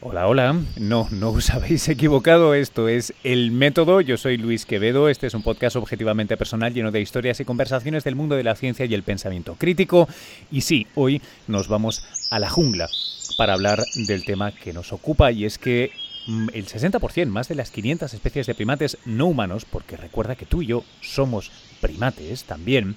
Hola, hola. No, no os habéis equivocado. Esto es El Método. Yo soy Luis Quevedo. Este es un podcast objetivamente personal lleno de historias y conversaciones del mundo de la ciencia y el pensamiento crítico. Y sí, hoy nos vamos a la jungla para hablar del tema que nos ocupa y es que el 60%, más de las 500 especies de primates no humanos, porque recuerda que tú y yo somos primates también,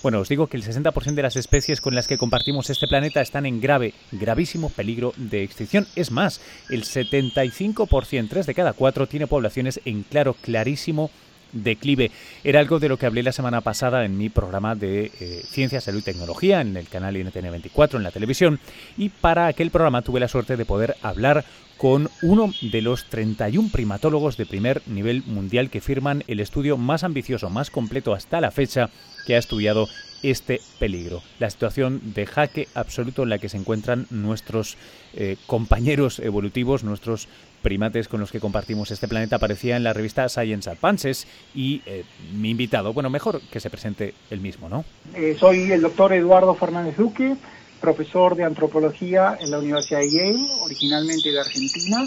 bueno, os digo que el 60% de las especies con las que compartimos este planeta están en grave, gravísimo peligro de extinción. Es más, el 75%, 3 de cada 4, tiene poblaciones en claro, clarísimo declive. Era algo de lo que hablé la semana pasada en mi programa de eh, Ciencia, Salud y Tecnología en el canal INTN 24 en la televisión y para aquel programa tuve la suerte de poder hablar con uno de los 31 primatólogos de primer nivel mundial que firman el estudio más ambicioso, más completo hasta la fecha que ha estudiado este peligro, la situación de jaque absoluto en la que se encuentran nuestros eh, compañeros evolutivos, nuestros primates con los que compartimos este planeta, aparecía en la revista Science Advances y eh, mi invitado, bueno, mejor que se presente el mismo, ¿no? Eh, soy el doctor Eduardo Fernández Duque, profesor de antropología en la Universidad de Yale, originalmente de Argentina,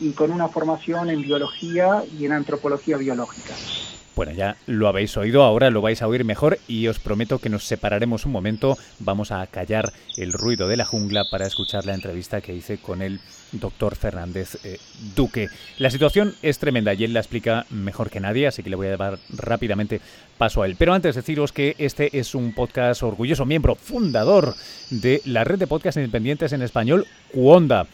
y con una formación en biología y en antropología biológica. Bueno, ya lo habéis oído, ahora lo vais a oír mejor y os prometo que nos separaremos un momento. Vamos a callar el ruido de la jungla para escuchar la entrevista que hice con el doctor Fernández eh, Duque. La situación es tremenda y él la explica mejor que nadie, así que le voy a dar rápidamente paso a él. Pero antes deciros que este es un podcast orgulloso miembro fundador de la red de podcasts independientes en español, Cuonda.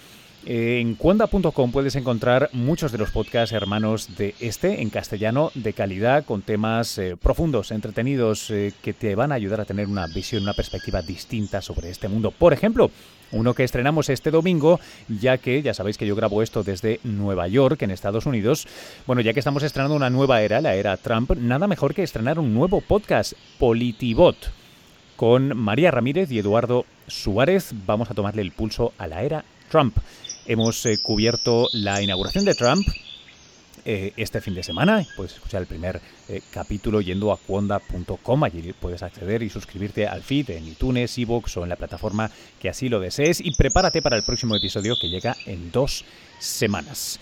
En cuanda.com puedes encontrar muchos de los podcasts hermanos de este en castellano de calidad con temas eh, profundos, entretenidos, eh, que te van a ayudar a tener una visión, una perspectiva distinta sobre este mundo. Por ejemplo, uno que estrenamos este domingo, ya que ya sabéis que yo grabo esto desde Nueva York, en Estados Unidos. Bueno, ya que estamos estrenando una nueva era, la era Trump, nada mejor que estrenar un nuevo podcast, Politibot. Con María Ramírez y Eduardo Suárez vamos a tomarle el pulso a la era Trump. Hemos eh, cubierto la inauguración de Trump eh, este fin de semana. Puedes escuchar el primer eh, capítulo yendo a cuonda.com. Allí puedes acceder y suscribirte al feed en iTunes, iVoox o en la plataforma que así lo desees. Y prepárate para el próximo episodio que llega en dos semanas.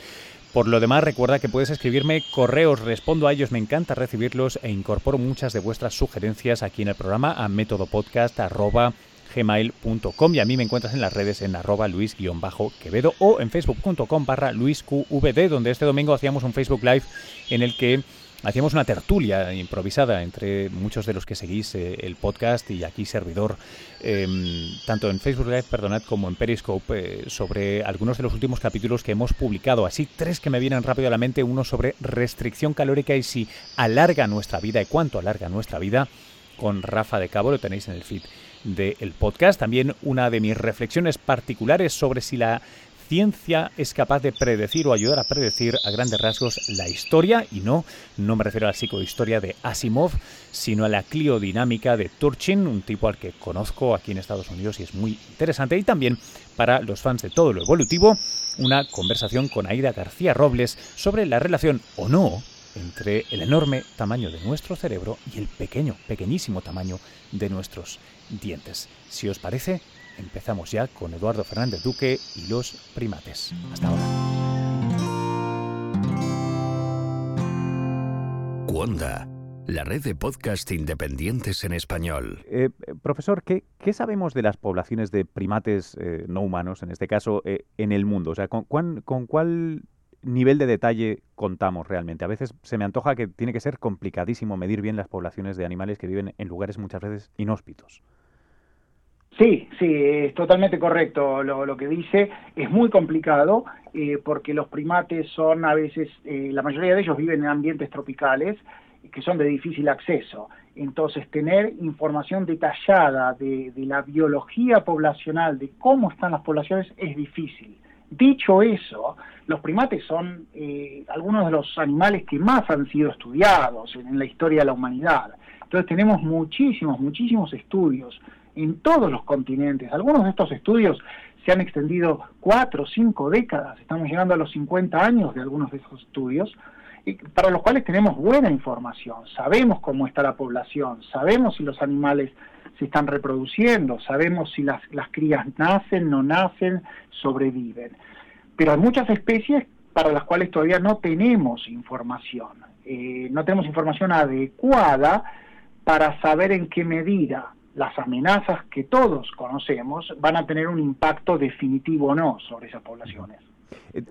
Por lo demás, recuerda que puedes escribirme correos, respondo a ellos, me encanta recibirlos e incorporo muchas de vuestras sugerencias aquí en el programa a métodopodcast.com gmail.com y a mí me encuentras en las redes en arroba luis-quevedo o en facebook.com barra luisqvd donde este domingo hacíamos un Facebook Live en el que hacíamos una tertulia improvisada entre muchos de los que seguís eh, el podcast y aquí servidor, em, tanto en Facebook Live, perdonad, como en Periscope, eh, sobre algunos de los últimos capítulos que hemos publicado. Así, tres que me vienen rápido a la mente, uno sobre restricción calórica y si alarga nuestra vida y cuánto alarga nuestra vida, con Rafa de Cabo, lo tenéis en el feed del podcast. También una de mis reflexiones particulares sobre si la ciencia es capaz de predecir o ayudar a predecir a grandes rasgos la historia, y no, no me refiero a la psicohistoria de Asimov, sino a la cliodinámica de Turchin, un tipo al que conozco aquí en Estados Unidos y es muy interesante. Y también para los fans de todo lo evolutivo, una conversación con Aida García Robles sobre la relación o no entre el enorme tamaño de nuestro cerebro y el pequeño, pequeñísimo tamaño de nuestros dientes. Si os parece, empezamos ya con Eduardo Fernández Duque y los primates. Hasta ahora. Cuonda, la red de podcast independientes en español. Eh, profesor, ¿qué, sabemos de las poblaciones de primates eh, no humanos, en este caso, eh, en el mundo? O sea, ¿con, ¿con cuál nivel de detalle contamos realmente? A veces se me antoja que tiene que ser complicadísimo medir bien las poblaciones de animales que viven en lugares muchas veces inhóspitos. Sí, sí, es totalmente correcto lo, que dice. Es muy complicado eh, porque los primates son a veces, eh, la mayoría de ellos viven en ambientes tropicales que son de difícil acceso. Entonces, tener información detallada de, de la biología poblacional, de cómo están las poblaciones, es difícil. Dicho eso, los primates son eh, algunos de los animales que más han sido estudiados en la historia de la humanidad. Entonces tenemos muchísimos, muchísimos estudios en todos los continentes. Algunos de estos estudios se han extendido cuatro o cinco décadas, estamos llegando a los 50 años de algunos de esos estudios, para los cuales tenemos buena información, sabemos cómo está la población, sabemos si los animales se están reproduciendo, sabemos si las, las crías nacen, no nacen, sobreviven. Pero hay muchas especies para las cuales todavía no tenemos información, eh, no tenemos información adecuada para saber en qué medida las amenazas que todos conocemos van a tener un impacto definitivo o no sobre esas poblaciones. Eh,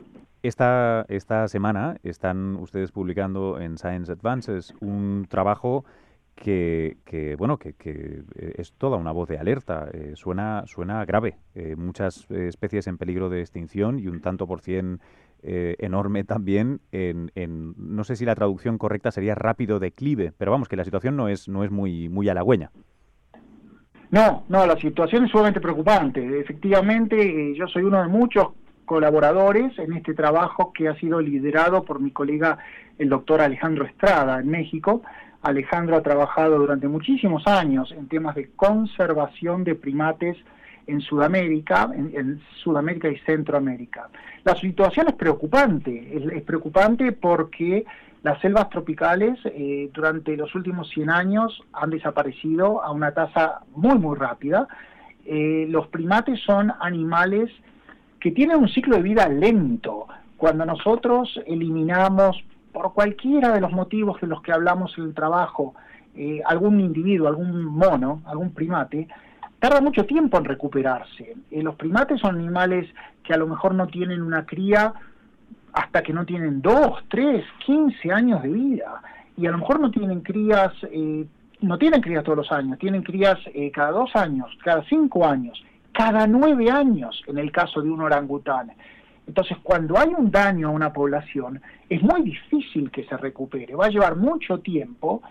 esta, esta semana están ustedes publicando en Science Advances un trabajo que, bueno, que, eh, es toda una voz de alerta. Eh, suena, suena grave. muchas especies en peligro de extinción y un tanto por cien enorme también. En, en, no sé si la traducción correcta sería rápido declive, pero vamos, que la situación no es, no es muy, muy halagüeña. No, no, la situación es sumamente preocupante. Efectivamente, yo soy uno de muchos colaboradores en este trabajo que ha sido liderado por mi colega el doctor Alejandro Estrada en México. Alejandro ha trabajado durante muchísimos años en temas de conservación de primates en Sudamérica, en, Sudamérica y Centroamérica. La situación es preocupante, es, preocupante porque las selvas tropicales eh, durante los últimos 100 años han desaparecido a una tasa muy, muy rápida. Eh, los primates son animales que tiene un ciclo de vida lento. Cuando nosotros eliminamos, por cualquiera de los motivos de los que hablamos en el trabajo, eh, algún individuo, algún mono, algún primate, tarda mucho tiempo en recuperarse. Los primates son animales que a lo mejor no tienen una cría hasta que no tienen 2, 3, 15 años de vida. Y a lo mejor no tienen crías, eh, no tienen crías todos los años, tienen crías cada dos años, cada cinco años cada nueve años en el caso de un orangután. Entonces, cuando hay un daño a una población, es muy difícil que se recupere, va a llevar mucho tiempo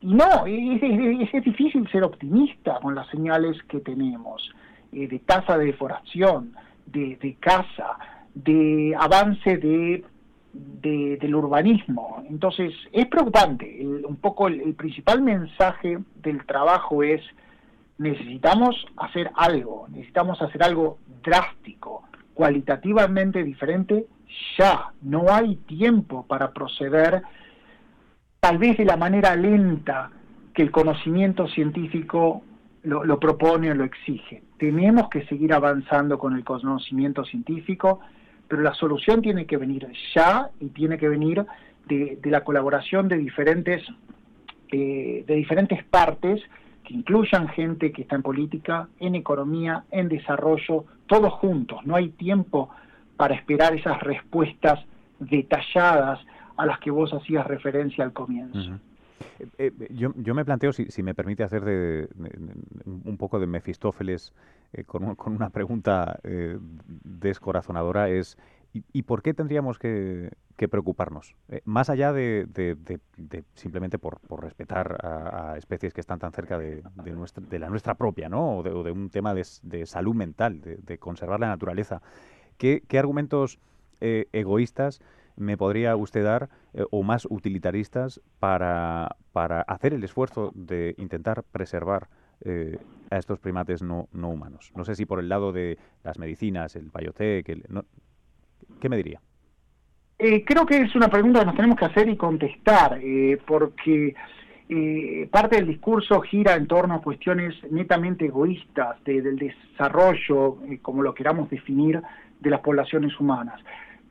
y no, es, difícil ser optimista con las señales que tenemos eh, de tasa de deforestación, de, de caza, de avance de, del urbanismo. Entonces, es preocupante. un poco el principal mensaje del trabajo es necesitamos hacer algo, necesitamos hacer algo drástico, cualitativamente diferente, ya, no hay tiempo para proceder tal vez de la manera lenta que el conocimiento científico lo, propone o lo exige. Tenemos que seguir avanzando con el conocimiento científico, pero la solución tiene que venir ya y tiene que venir de, la colaboración de diferentes, eh, de diferentes partes que incluyan gente que está en política, en economía, en desarrollo, todos juntos. No hay tiempo para esperar esas respuestas detalladas a las que vos hacías referencia al comienzo. Eh, eh, yo, yo, me planteo, si, si me permite hacer de, un poco de Mefistófeles eh, con, una pregunta descorazonadora, es ¿y, por qué tendríamos que, preocuparnos? más allá de, simplemente por, respetar a, especies que están tan cerca de, la nuestra propia, ¿no? O de, un tema de, salud mental, de, conservar la naturaleza. ¿Qué, argumentos egoístas me podría usted dar eh, o más utilitaristas para, hacer el esfuerzo de intentar preservar eh, a estos primates no, no, humanos? No sé si por el lado de las medicinas, el biotech, el, ¿qué me diría? Eh, creo que es una pregunta que nos tenemos que hacer y contestar, porque parte del discurso gira en torno a cuestiones netamente egoístas del desarrollo, como lo queramos definir, de las poblaciones humanas.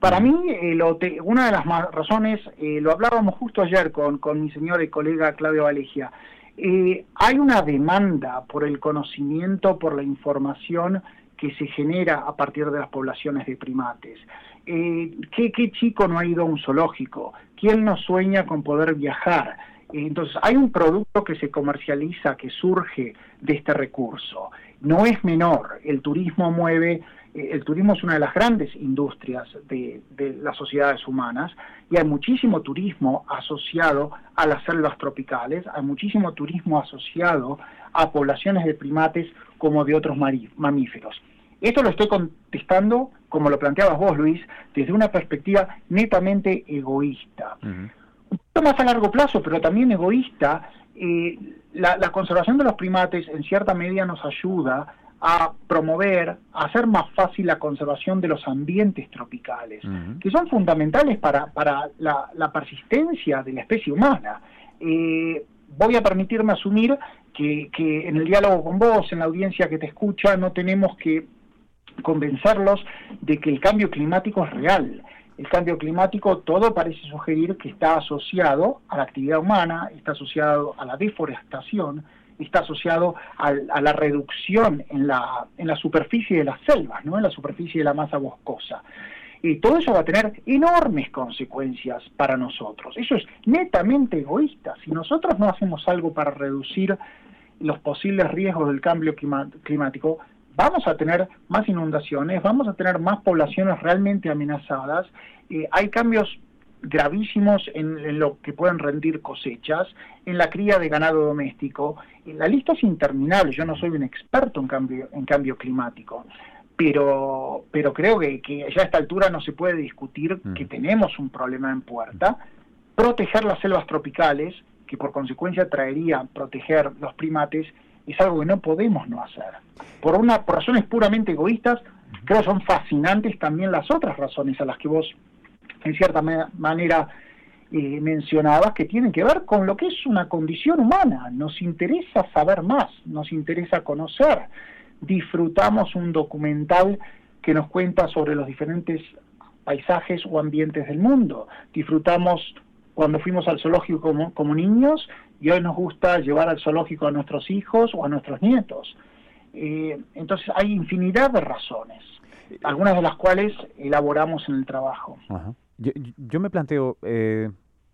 Para mí, eh, una de las razones, eh, lo hablábamos justo ayer con, mi señor y colega Claudio Valegia, eh, hay una demanda por el conocimiento, por la información que se genera a partir de las poblaciones de primates. ¿qué, ¿Qué chico no ha ido a un zoológico? ¿Quién no sueña con poder viajar? Entonces, hay un producto que se comercializa, que surge de este recurso. No es menor, el turismo mueve eh, el turismo es una de las grandes industrias de, las sociedades humanas y hay muchísimo turismo asociado a las selvas tropicales, hay muchísimo turismo asociado a poblaciones de primates como de otros mamíferos. Esto lo estoy contestando, como lo planteabas vos, Luis, desde una perspectiva netamente egoísta. Un poco más a largo plazo, pero también egoísta, eh, la conservación de los primates en cierta medida nos ayuda a promover, a hacer más fácil la conservación de los ambientes tropicales, que son fundamentales para, para la, persistencia de la especie humana. Eh, voy a permitirme asumir que, que en el diálogo con vos, en la audiencia que te escucha, no tenemos que convencerlos de que el cambio climático es real. El cambio climático todo parece sugerir que está asociado a la actividad humana, está asociado a la deforestación, está asociado a, la reducción en la, en la superficie de las selvas, ¿no? en la superficie de la masa boscosa. Y todo eso va a tener enormes consecuencias para nosotros. Eso es netamente egoísta. Si nosotros no hacemos algo para reducir los posibles riesgos del cambio climático, vamos a tener más inundaciones, vamos a tener más poblaciones realmente amenazadas. Eh, hay cambios gravísimos en, lo que pueden rendir cosechas, en la cría de ganado doméstico. La lista es interminable, yo no soy un experto en cambio, en cambio climático, pero, pero creo que, ya a esta altura no se puede discutir mm. que tenemos un problema en puerta. Proteger las selvas tropicales, que por consecuencia traería proteger los primates, es algo que no podemos no hacer. Por, una, por razones puramente egoístas, creo que son fascinantes también las otras razones a las que vos en cierta manera eh, mencionabas, que tienen que ver con lo que es una condición humana. Nos interesa saber más, nos interesa conocer. Disfrutamos un documental que nos cuenta sobre los diferentes paisajes o ambientes del mundo. Disfrutamos cuando fuimos al zoológico como, niños y hoy nos gusta llevar al zoológico a nuestros hijos o a nuestros nietos. Eh, entonces hay infinidad de razones, algunas de las cuales elaboramos en el trabajo. Yo, me planteo, eh,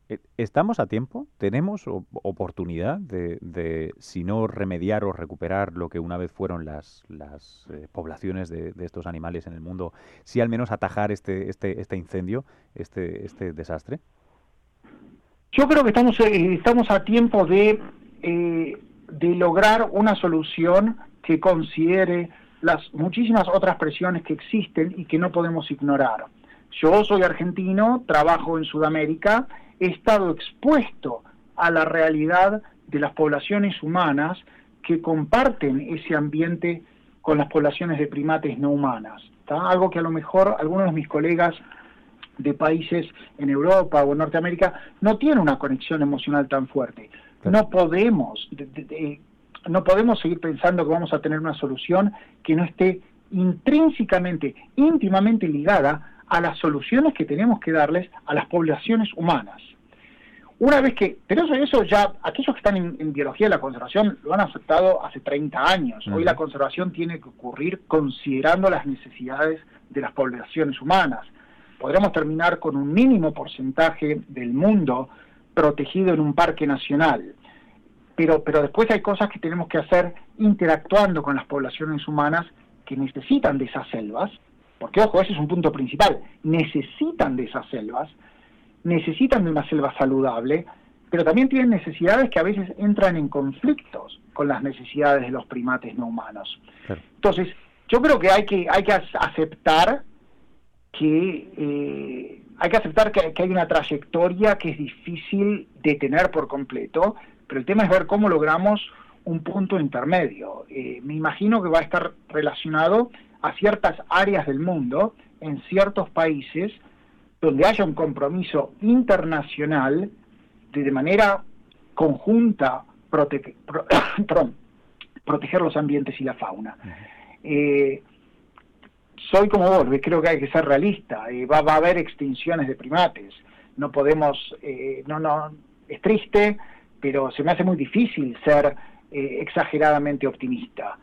eh, ¿estamos a tiempo? ¿Tenemos oportunidad de, si no remediar o recuperar lo que una vez fueron las, las eh, poblaciones de, estos animales en el mundo, si al menos atajar este, este, este incendio, este, este desastre? Yo creo que estamos, estamos a tiempo de, de lograr una solución que considere las muchísimas otras presiones que existen y que no podemos ignorar. Yo soy argentino, trabajo en Sudamérica, he estado expuesto a la realidad de las poblaciones humanas que comparten ese ambiente con las poblaciones de primates no humanas. Algo que a lo mejor algunos de mis colegas de países en Europa o en Norteamérica no tienen una conexión emocional tan fuerte. No podemos, no podemos seguir pensando que vamos a tener una solución que no esté intrínsecamente, íntimamente ligada a las soluciones que tenemos que darles a las poblaciones humanas. Una vez que, pero eso, eso ya, aquellos que están en, biología de la conservación lo han aceptado hace 30 años. Hoy la conservación tiene que ocurrir considerando las necesidades de las poblaciones humanas. Podremos terminar con un mínimo porcentaje del mundo protegido en un parque nacional. Pero, pero después hay cosas que tenemos que hacer interactuando con las poblaciones humanas que necesitan de esas selvas porque ojo, ese es un punto principal, necesitan de esas selvas, necesitan de una selva saludable, pero también tienen necesidades que a veces entran en conflictos con las necesidades de los primates no humanos. Entonces, yo creo que hay que, hay que aceptar que eh, hay que aceptar que, hay una trayectoria que es difícil de tener por completo, pero el tema es ver cómo logramos un punto intermedio. Eh, me imagino que va a estar relacionado a ciertas áreas del mundo, en ciertos países, donde haya un compromiso internacional de, de manera conjunta proteger los ambientes y la fauna. Eh, soy como vos, creo que hay que ser realista, eh, va, a haber extinciones de primates, no podemos, eh, no, no, es triste, pero se me hace muy difícil ser exageradamente optimista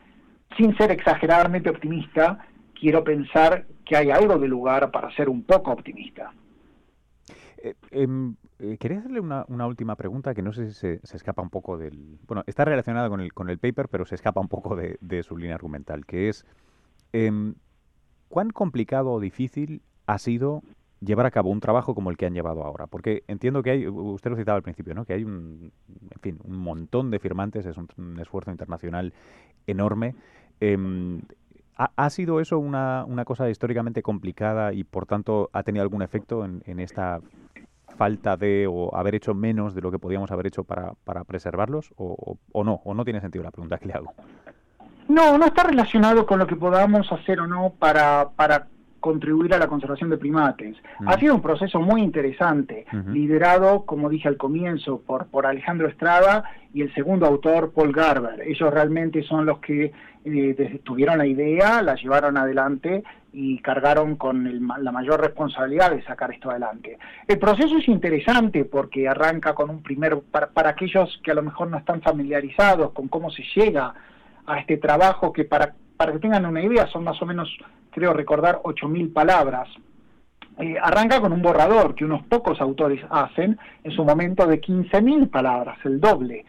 sin ser exageradamente optimista, quiero pensar que hay algo de lugar para ser un poco optimista. Eh, em, eh, quería hacerle una, última pregunta que no sé si se, escapa un poco del... Bueno, está relacionada con el, con el paper, pero se escapa un poco de, su línea argumental, que es em, ¿cuán complicado o difícil ha sido llevar a cabo un trabajo como el que han llevado ahora? Porque entiendo que hay, usted lo citaba al principio, ¿no? que hay un, en fin, un montón de firmantes, es un, esfuerzo internacional enorme. Em, ¿ha, sido eso una, una, cosa históricamente complicada y por tanto ha tenido algún efecto en, esta falta de o haber hecho menos de lo que podíamos haber hecho para, para preservarlos o, o, no? ¿O no tiene sentido la pregunta que le hago? No, no está relacionado con lo que podamos hacer o no para, para contribuir a la conservación de primates. Ha sido un proceso muy interesante, liderado, como dije al comienzo, por, por Alejandro Estrada y el segundo autor, Paul Garber. Ellos realmente son los que eh, tuvieron la idea, la llevaron adelante y cargaron con la mayor responsabilidad de sacar esto adelante. El proceso es interesante porque arranca con un primer, para, para aquellos que a lo mejor no están familiarizados con cómo se llega a este trabajo, que para, para que tengan una idea son más o menos creo recordar, 8.000 palabras. Eh, arranca con un borrador que unos pocos autores hacen en su momento de 15.000 palabras, el doble.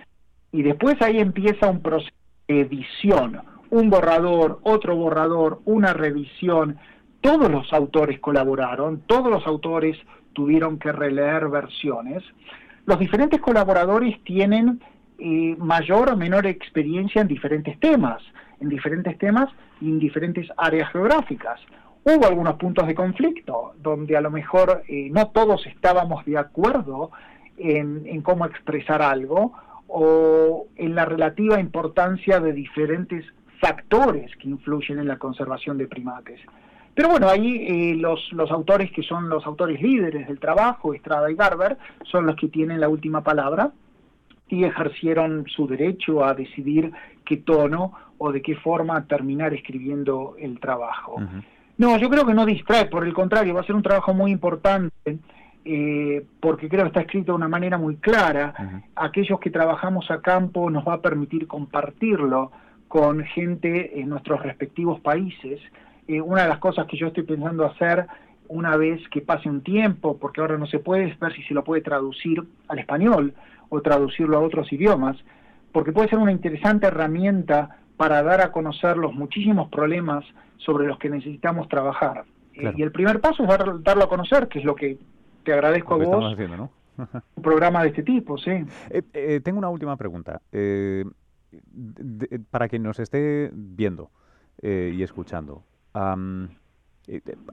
Y después ahí empieza un proceso de edición, un borrador, otro borrador, una revisión. Todos los autores colaboraron, todos los autores tuvieron que releer versiones. Los diferentes colaboradores tienen eh, mayor o menor experiencia en diferentes temas en diferentes temas y en diferentes áreas geográficas. Hubo algunos puntos de conflicto donde a lo mejor eh, no todos estábamos de acuerdo en, cómo expresar algo o en la relativa importancia de diferentes factores que influyen en la conservación de primates. Pero bueno, ahí eh, los, los autores que son los autores líderes del trabajo, Estrada y Garber, son los que tienen la última palabra y ejercieron su derecho a decidir qué tono o de qué forma terminar escribiendo el trabajo. No, yo creo que no distrae, por el contrario, va a ser un trabajo muy importante. Eh, porque creo que está escrito de una manera muy clara. Aquellos que trabajamos a campo nos va a permitir compartirlo con gente en nuestros respectivos países. Eh, una de las cosas que yo estoy pensando hacer una vez que pase un tiempo, porque ahora no se puede, ver si se lo puede traducir al español o traducirlo a otros idiomas, porque puede ser una interesante herramienta para dar a conocer los muchísimos problemas sobre los que necesitamos trabajar. Eh, y el primer paso es darlo a conocer, que es lo que te agradezco a vos. un programa de este tipo, sí. Eh, eh, tengo una última pregunta. para quien nos esté viendo y escuchando,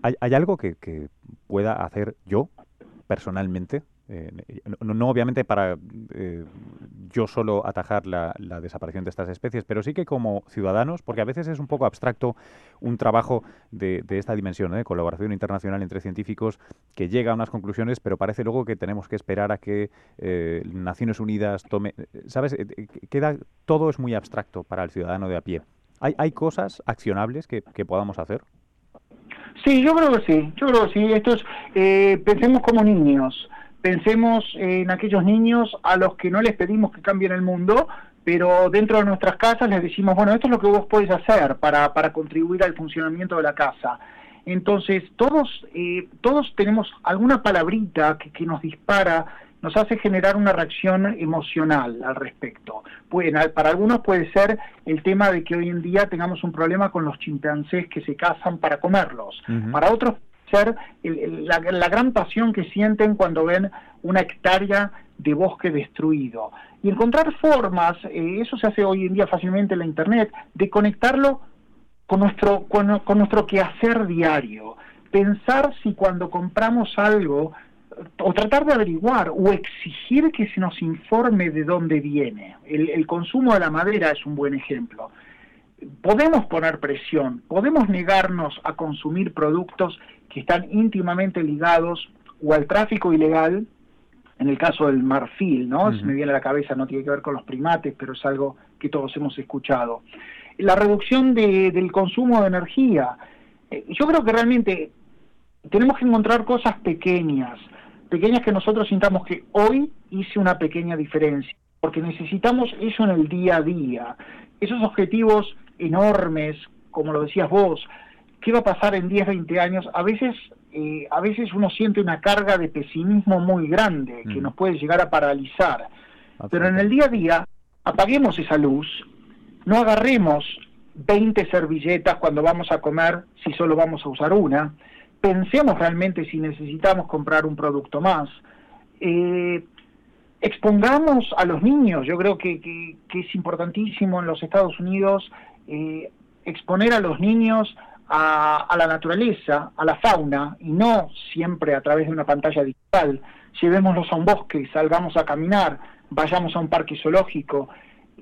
¿hay, algo que, pueda hacer yo personalmente eh, no, obviamente para eh, yo solo atajar la, desaparición de estas especies, pero sí que como ciudadanos, porque a veces es un poco abstracto un trabajo de, esta dimensión, de ¿eh? colaboración internacional entre científicos que llega a unas conclusiones, pero parece luego que tenemos que esperar a que Naciones Unidas tome... ¿Sabes? Queda, todo es muy abstracto para el ciudadano de a pie. ¿Hay, hay cosas accionables que podamos hacer? Sí, yo creo que sí, yo creo que sí. Esto es, pensemos como niños pensemos en aquellos niños a los que no les pedimos que cambien el mundo, pero dentro de nuestras casas les decimos, bueno, esto es lo que vos podés hacer para, para contribuir al funcionamiento de la casa. Entonces, todos, eh, todos tenemos alguna palabrita que, que, nos dispara, nos hace generar una reacción emocional al respecto. Bueno, para algunos puede ser el tema de que hoy en día tengamos un problema con los chimpancés que se cazan para comerlos. Para otros ser la, gran pasión que sienten cuando ven una hectárea de bosque destruido. Y encontrar formas, eh, eso se hace hoy en día fácilmente en la Internet, de conectarlo con nuestro, con, nuestro quehacer diario. Pensar si cuando compramos algo, o tratar de averiguar o exigir que se nos informe de dónde viene. el consumo de la madera es un buen ejemplo podemos poner presión, podemos negarnos a consumir productos que están íntimamente ligados o al tráfico ilegal, en el caso del marfil, ¿no? Se me viene a la cabeza, no tiene que ver con los primates, pero es algo que todos hemos escuchado. La reducción del consumo de energía. Eh, yo creo que realmente tenemos que encontrar cosas pequeñas, pequeñas que nosotros sintamos que hoy hice una pequeña diferencia, porque necesitamos eso en el día a día. Esos objetivos enormes, como lo decías vos, ¿qué va a pasar en 10, 20 años? A veces, eh, a veces uno siente una carga de pesimismo muy grande que mm. nos puede llegar a paralizar. Pero en el día a día, apaguemos esa luz, no agarremos 20 servilletas cuando vamos a comer si solo vamos a usar una, pensemos realmente si necesitamos comprar un producto más. Eh, expongamos a los niños, yo creo que, es importantísimo en los Estados Unidos eh, exponer a los niños a, la naturaleza, a la fauna, y no siempre a través de una pantalla digital. Llevémoslos a un bosque, salgamos a caminar, vayamos a un parque zoológico,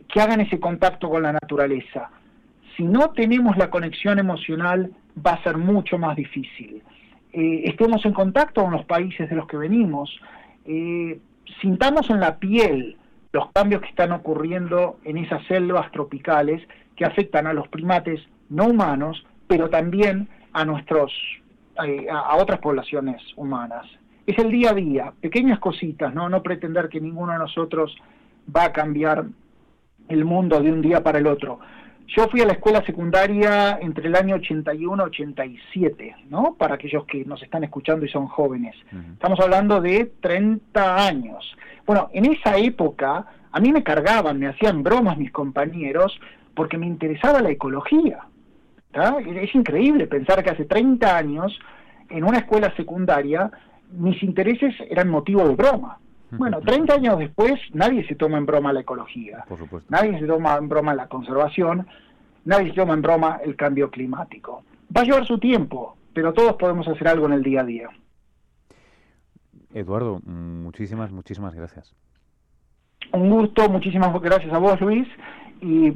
que hagan ese contacto con la naturaleza. si no tenemos la conexión emocional, va a ser mucho más difícil. Eh, estemos en contacto con los países de los que venimos, eh, sintamos en la piel los cambios que están ocurriendo en esas selvas tropicales que afectan a los primates no humanos, pero también a nuestros eh, a otras poblaciones humanas. Es el día a día, pequeñas cositas, no no pretender que ninguno de nosotros va a cambiar el mundo de un día para el otro. Yo fui a la escuela secundaria entre el año 81 y 87, ¿no? Para aquellos que nos están escuchando y son jóvenes. Estamos hablando de 30 años. Bueno, en esa época a mí me cargaban, me hacían bromas mis compañeros porque me interesaba la ecología. Es increíble pensar que hace 30 años en una escuela secundaria mis intereses eran motivo de broma. Bueno, 30 años después nadie se toma en broma la ecología, nadie se toma en broma la conservación, nadie se toma en broma el cambio climático. Va a llevar su tiempo, pero todos podemos hacer algo en el día a día. Eduardo, muchísimas, muchísimas gracias. Un gusto, muchísimas gracias a vos, Luis, y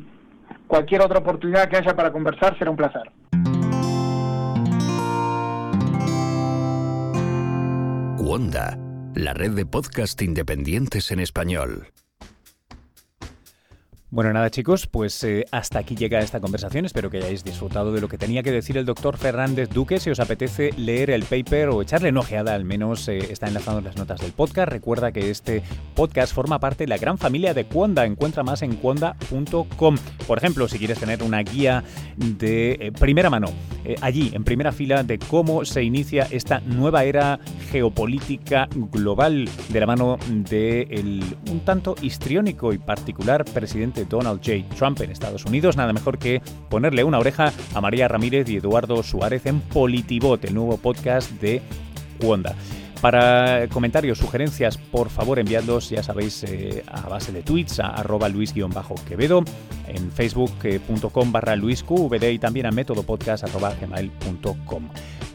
cualquier otra oportunidad que haya para conversar será un placer. Wanda la red de podcast independientes en español. Bueno, nada chicos, pues eh, hasta aquí llega esta conversación. Espero que hayáis disfrutado de lo que tenía que decir el doctor Fernández Duque. Si os apetece leer el paper o echarle una ojeada, al menos eh, está enlazado en las notas del podcast. Recuerda que este podcast forma parte de la gran familia de Cuonda. Encuentra más en cuonda.com. Por ejemplo, si quieres tener una guía de eh, primera mano, allí, en primera fila, de cómo se inicia esta nueva era geopolítica global de la mano de un tanto histriónico y particular presidente Donald J. Trump en Estados Unidos, nada mejor que ponerle una oreja a María Ramírez y Eduardo Suárez en Politibot, el nuevo podcast de Wanda. Para comentarios, sugerencias, por favor enviadlos, ya sabéis, eh, a base de tweets a arroba luis-quevedo, en facebook.com barra luisqvd y también a métodopodcast.gmail.com.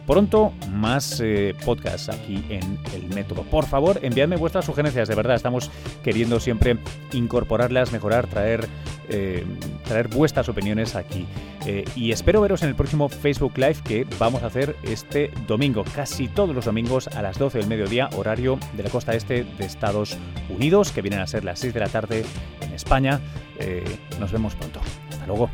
Pronto más eh, podcasts aquí en el método. Por favor, enviadme vuestras sugerencias, de verdad, estamos queriendo siempre incorporarlas, mejorar, traer, eh, traer vuestras opiniones aquí. Eh, y espero veros en el próximo Facebook Live que vamos a hacer este domingo, casi todos los domingos a las 12 del mediodía, horario de la costa este de Estados Unidos, que vienen a ser las 6 de la tarde en España. nos vemos pronto. Hasta luego.